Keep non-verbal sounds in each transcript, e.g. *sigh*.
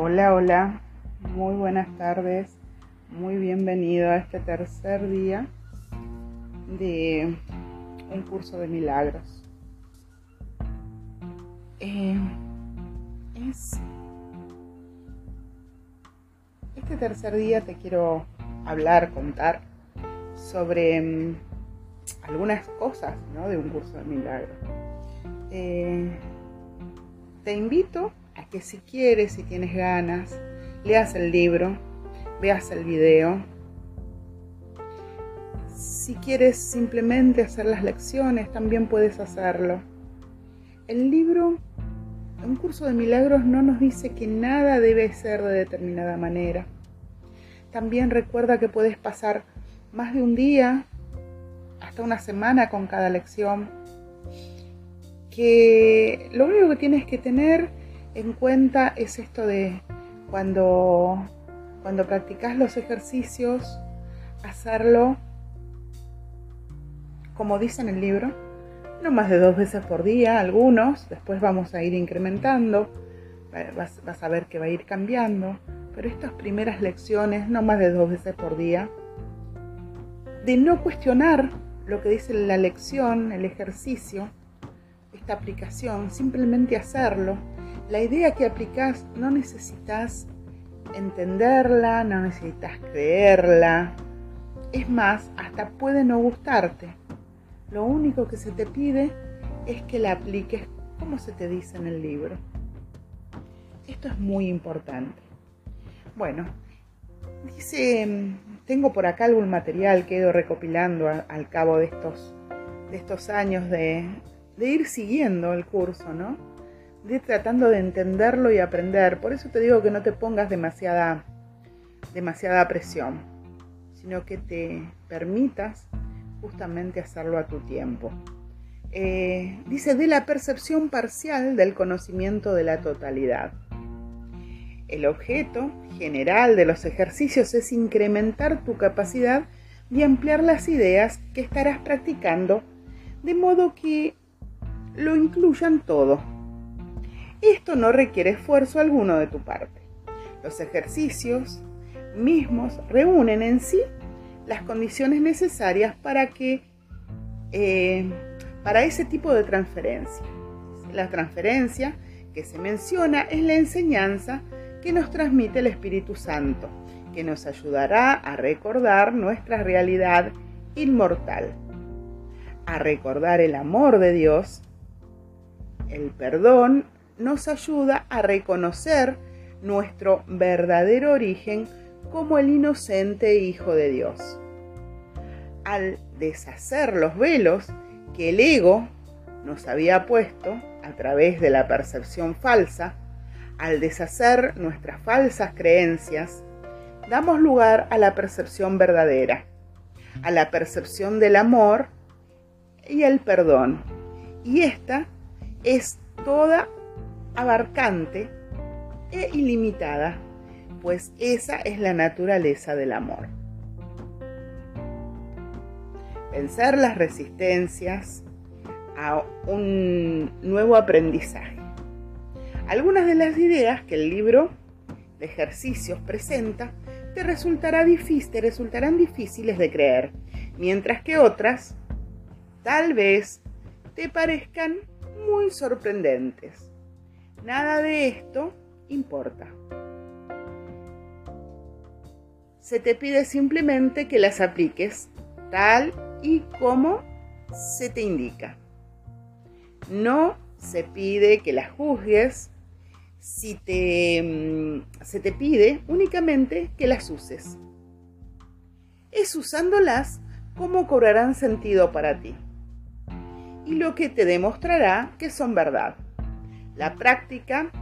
Hola, hola, muy buenas tardes, muy bienvenido a este tercer día de un curso de milagros. Eh, es este tercer día te quiero hablar, contar sobre mm, algunas cosas ¿no? de un curso de milagros. Eh, te invito que si quieres, si tienes ganas, leas el libro, veas el video. Si quieres simplemente hacer las lecciones, también puedes hacerlo. El libro, un curso de milagros, no nos dice que nada debe ser de determinada manera. También recuerda que puedes pasar más de un día, hasta una semana con cada lección. Que lo único que tienes que tener en cuenta es esto de cuando, cuando practicas los ejercicios, hacerlo como dice en el libro, no más de dos veces por día, algunos, después vamos a ir incrementando, vas, vas a ver que va a ir cambiando, pero estas primeras lecciones, no más de dos veces por día, de no cuestionar lo que dice la lección, el ejercicio, esta aplicación, simplemente hacerlo. La idea que aplicas no necesitas entenderla, no necesitas creerla. Es más, hasta puede no gustarte. Lo único que se te pide es que la apliques como se te dice en el libro. Esto es muy importante. Bueno, dice, tengo por acá algún material que he ido recopilando al cabo de estos, de estos años de, de ir siguiendo el curso, ¿no? De tratando de entenderlo y aprender. Por eso te digo que no te pongas demasiada, demasiada presión, sino que te permitas justamente hacerlo a tu tiempo. Eh, dice de la percepción parcial del conocimiento de la totalidad. El objeto general de los ejercicios es incrementar tu capacidad y ampliar las ideas que estarás practicando de modo que lo incluyan todo. Esto no requiere esfuerzo alguno de tu parte. Los ejercicios mismos reúnen en sí las condiciones necesarias para que eh, para ese tipo de transferencia. La transferencia que se menciona es la enseñanza que nos transmite el Espíritu Santo, que nos ayudará a recordar nuestra realidad inmortal, a recordar el amor de Dios. El perdón nos ayuda a reconocer nuestro verdadero origen como el inocente Hijo de Dios. Al deshacer los velos que el ego nos había puesto a través de la percepción falsa, al deshacer nuestras falsas creencias, damos lugar a la percepción verdadera, a la percepción del amor y el perdón. Y esta es toda abarcante e ilimitada, pues esa es la naturaleza del amor. Vencer las resistencias a un nuevo aprendizaje. Algunas de las ideas que el libro de ejercicios presenta te, resultará difícil, resultarán difíciles de creer, mientras que otras tal vez te parezcan muy sorprendentes. Nada de esto importa. Se te pide simplemente que las apliques tal y como se te indica. No se pide que las juzgues si te, mm, se te pide únicamente que las uses. Es usándolas como cobrarán sentido para ti y lo que te demostrará que son verdad. La práctica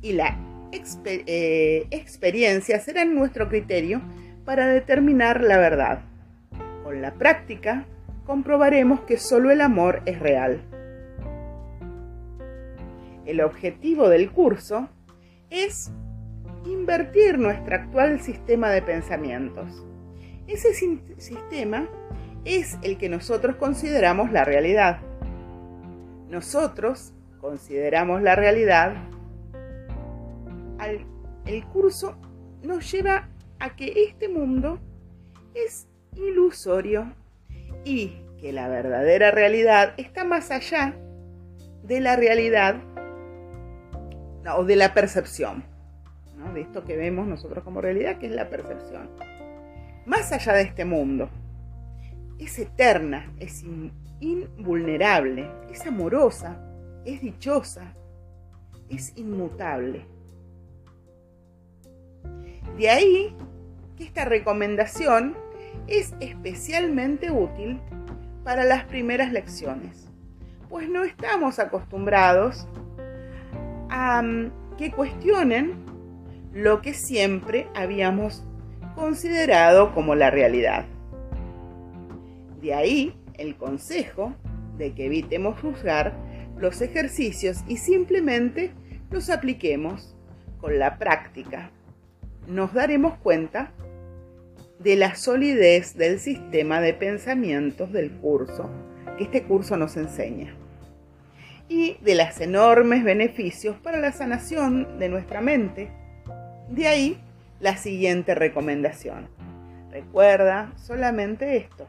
y la eh, experiencia serán nuestro criterio para determinar la verdad. Con la práctica comprobaremos que solo el amor es real. El objetivo del curso es invertir nuestro actual sistema de pensamientos. Ese sistema es el que nosotros consideramos la realidad. Nosotros consideramos la realidad el curso nos lleva a que este mundo es ilusorio y que la verdadera realidad está más allá de la realidad o de la percepción, de esto que vemos nosotros como realidad, que es la percepción. Más allá de este mundo, es eterna, es invulnerable, es amorosa, es dichosa, es inmutable. De ahí que esta recomendación es especialmente útil para las primeras lecciones, pues no estamos acostumbrados a mm, que cuestionen lo que siempre habíamos considerado como la realidad. De ahí el consejo de que evitemos juzgar los ejercicios y simplemente los apliquemos con la práctica nos daremos cuenta de la solidez del sistema de pensamientos del curso que este curso nos enseña y de los enormes beneficios para la sanación de nuestra mente. De ahí la siguiente recomendación. Recuerda solamente esto.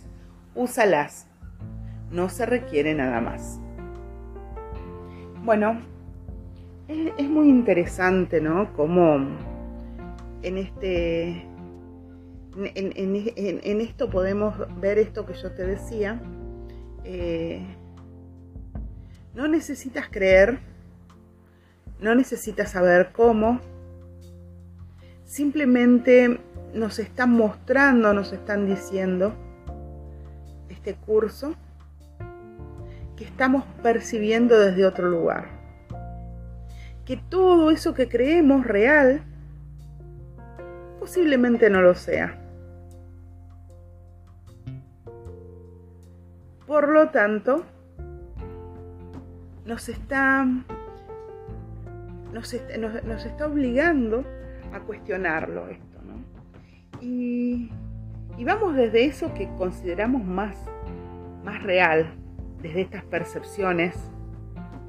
Úsalas. No se requiere nada más. Bueno, es, muy interesante, ¿no? Cómo en este. En, esto podemos ver esto que yo te decía. Eh, no necesitas creer, no necesitas saber cómo, simplemente nos están mostrando, nos están diciendo este curso que estamos percibiendo desde otro lugar que todo eso que creemos real posiblemente no lo sea. Por lo tanto, nos está, nos está, obligando a cuestionarlo esto. ¿no? Y, y, vamos desde eso que consideramos más, más real, desde estas percepciones,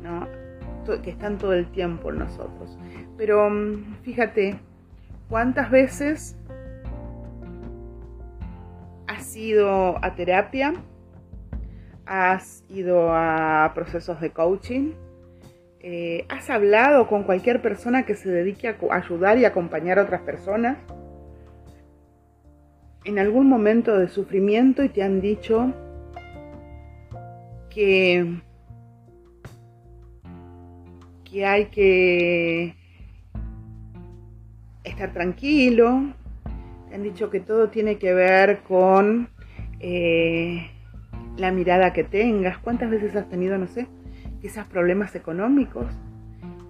¿no? que están todo el tiempo en nosotros. Pero mm, fíjate, ¿cuántas veces has ido a terapia? ¿Has ido a procesos de coaching? Eh, ¿Has hablado con cualquier persona que se dedique a ayudar y acompañar a otras personas? En algún momento de sufrimiento y te han dicho que que hay que estar tranquilo. Te han dicho que todo tiene que ver con eh, la mirada que tengas. ¿Cuántas veces has tenido, no sé, quizás problemas económicos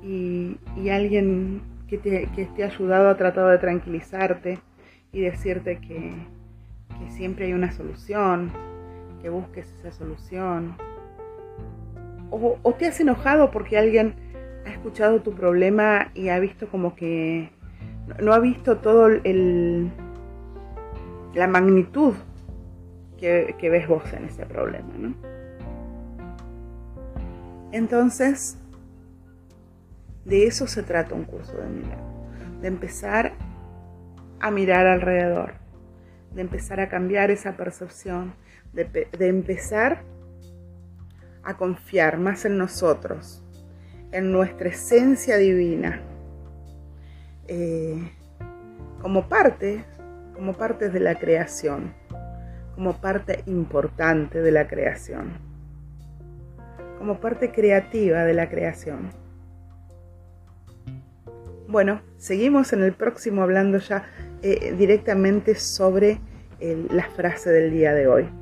y, alguien que te, que ha ayudado ha tratado de tranquilizarte y decirte que, que siempre hay una solución, que busques esa solución? O, te has enojado porque alguien ha escuchado tu problema y ha visto como que no ha visto todo el la magnitud que, ves vos en ese problema, ¿no? Entonces, de eso se trata un curso de milagro, de empezar a mirar alrededor, de empezar a cambiar esa percepción, de, empezar a confiar más en nosotros, en nuestra esencia divina, eh, como parte, como parte de la creación, como parte importante de la creación, como parte creativa de la creación. Bueno, seguimos en el próximo hablando ya eh, directamente sobre la frase del día de hoy.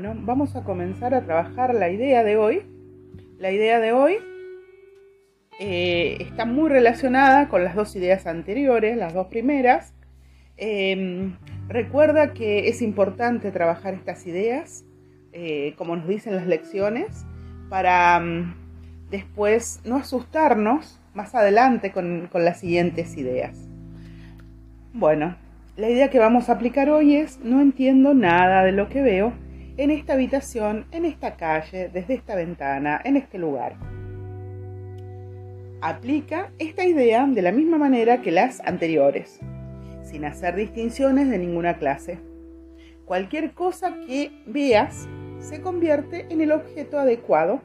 Bueno, vamos a comenzar a trabajar la idea de hoy. La idea de hoy eh, está muy relacionada con las dos ideas anteriores, las dos primeras. Em, recuerda que es importante trabajar estas ideas, eh, como nos dicen las lecciones, para mm, después no asustarnos más adelante con, con las siguientes ideas. Bueno, la idea que vamos a aplicar hoy es no entiendo nada de lo que veo en esta habitación, en esta calle, desde esta ventana, en este lugar. Aplica esta idea de la misma manera que las anteriores, sin hacer distinciones de ninguna clase. Cualquier cosa que veas se convierte en el objeto adecuado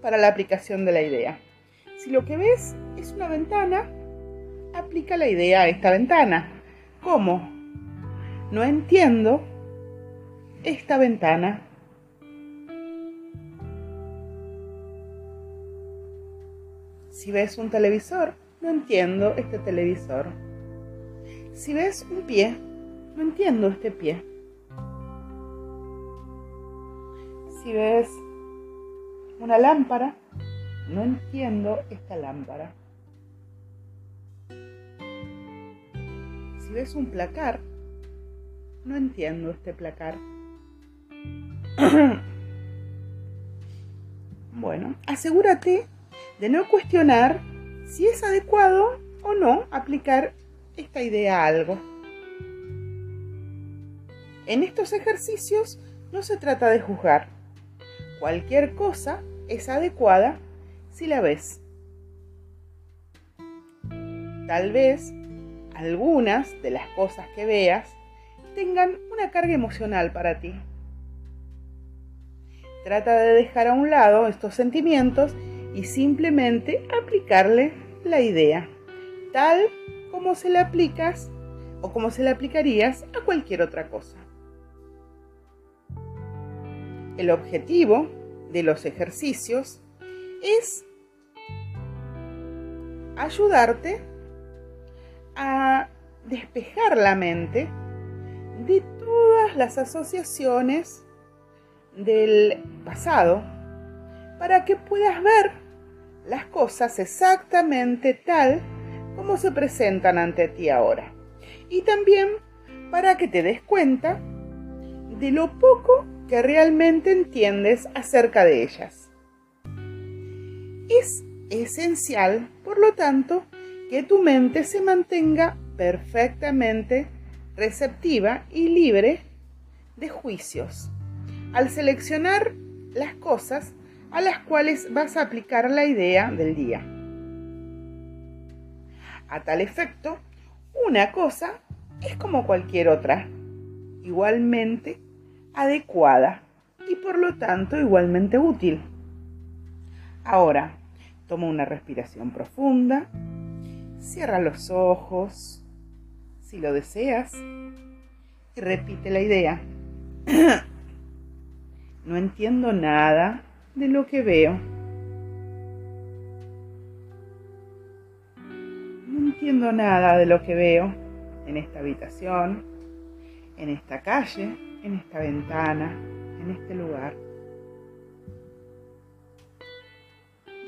para la aplicación de la idea. Si lo que ves es una ventana, aplica la idea a esta ventana. ¿Cómo? No entiendo esta ventana. Si ves un televisor, no entiendo este televisor. Si ves un pie, no entiendo este pie. Si ves una lámpara, no entiendo esta lámpara. Si ves un placar, no entiendo este placar. *coughs* bueno, asegúrate de no cuestionar si es adecuado o no aplicar esta idea a algo. En estos ejercicios no se trata de juzgar. Cualquier cosa es adecuada si la ves. Tal vez algunas de las cosas que veas tengan una carga emocional para ti. Trata de dejar a un lado estos sentimientos y simplemente aplicarle la idea, tal como se la aplicas o como se la aplicarías a cualquier otra cosa. El objetivo de los ejercicios es ayudarte a despejar la mente de todas las asociaciones del pasado para que puedas ver las cosas exactamente tal como se presentan ante ti ahora. Y también para que te des cuenta de lo poco que realmente entiendes acerca de ellas. Es esencial, por lo tanto, que tu mente se mantenga perfectamente receptiva y libre de juicios al seleccionar las cosas a las cuales vas a aplicar la idea del día. A tal efecto, una cosa es como cualquier otra, igualmente adecuada y por lo tanto igualmente útil. Ahora, toma una respiración profunda, cierra los ojos, si lo deseas, y repite la idea. *clears throat* no entiendo nada de lo que veo. No entiendo nada de lo que veo en esta habitación, en esta calle, en esta ventana, en este lugar.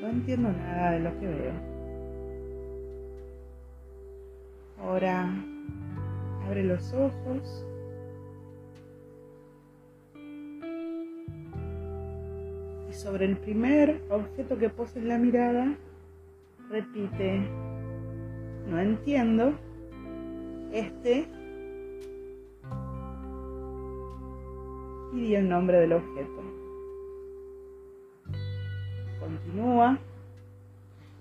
No entiendo nada de lo que veo. Ahora abre los ojos. Sobre el primer objeto que poses la mirada, repite, no entiendo, este y di el nombre del objeto. Continúa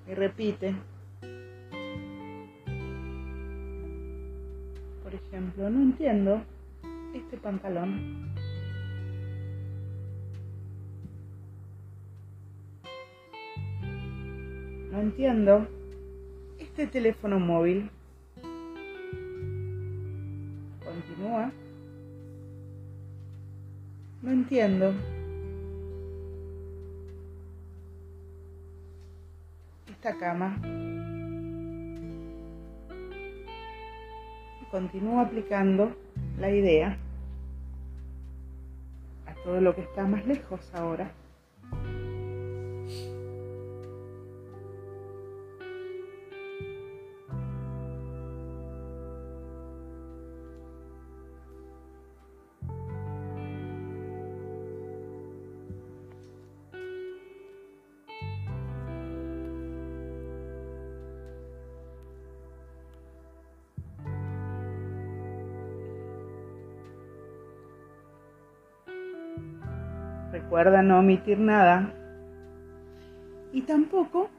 y repite. Por ejemplo, no entiendo este pantalón. No entiendo este teléfono móvil. Continúa. No entiendo. Esta cama. Continúa aplicando la idea a todo lo que está más lejos ahora. Recuerda no omitir nada. Y tampoco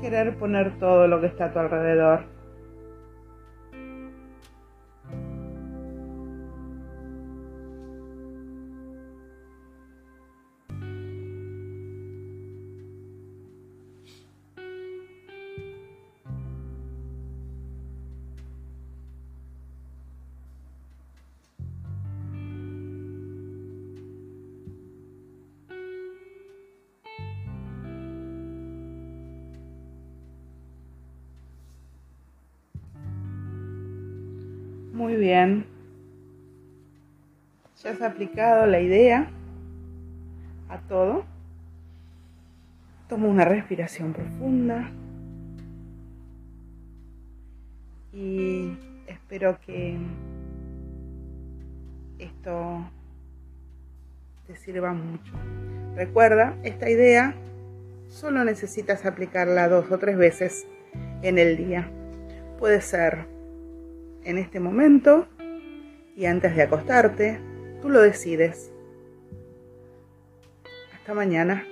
querer poner todo lo que está a tu alrededor. Muy bien. Ya has aplicado la idea a todo. Toma una respiración profunda. Y espero que esto te sirva mucho. Recuerda, esta idea solo necesitas aplicarla dos o tres veces en el día. Puede ser en este momento y antes de acostarte, tú lo decides. Hasta mañana.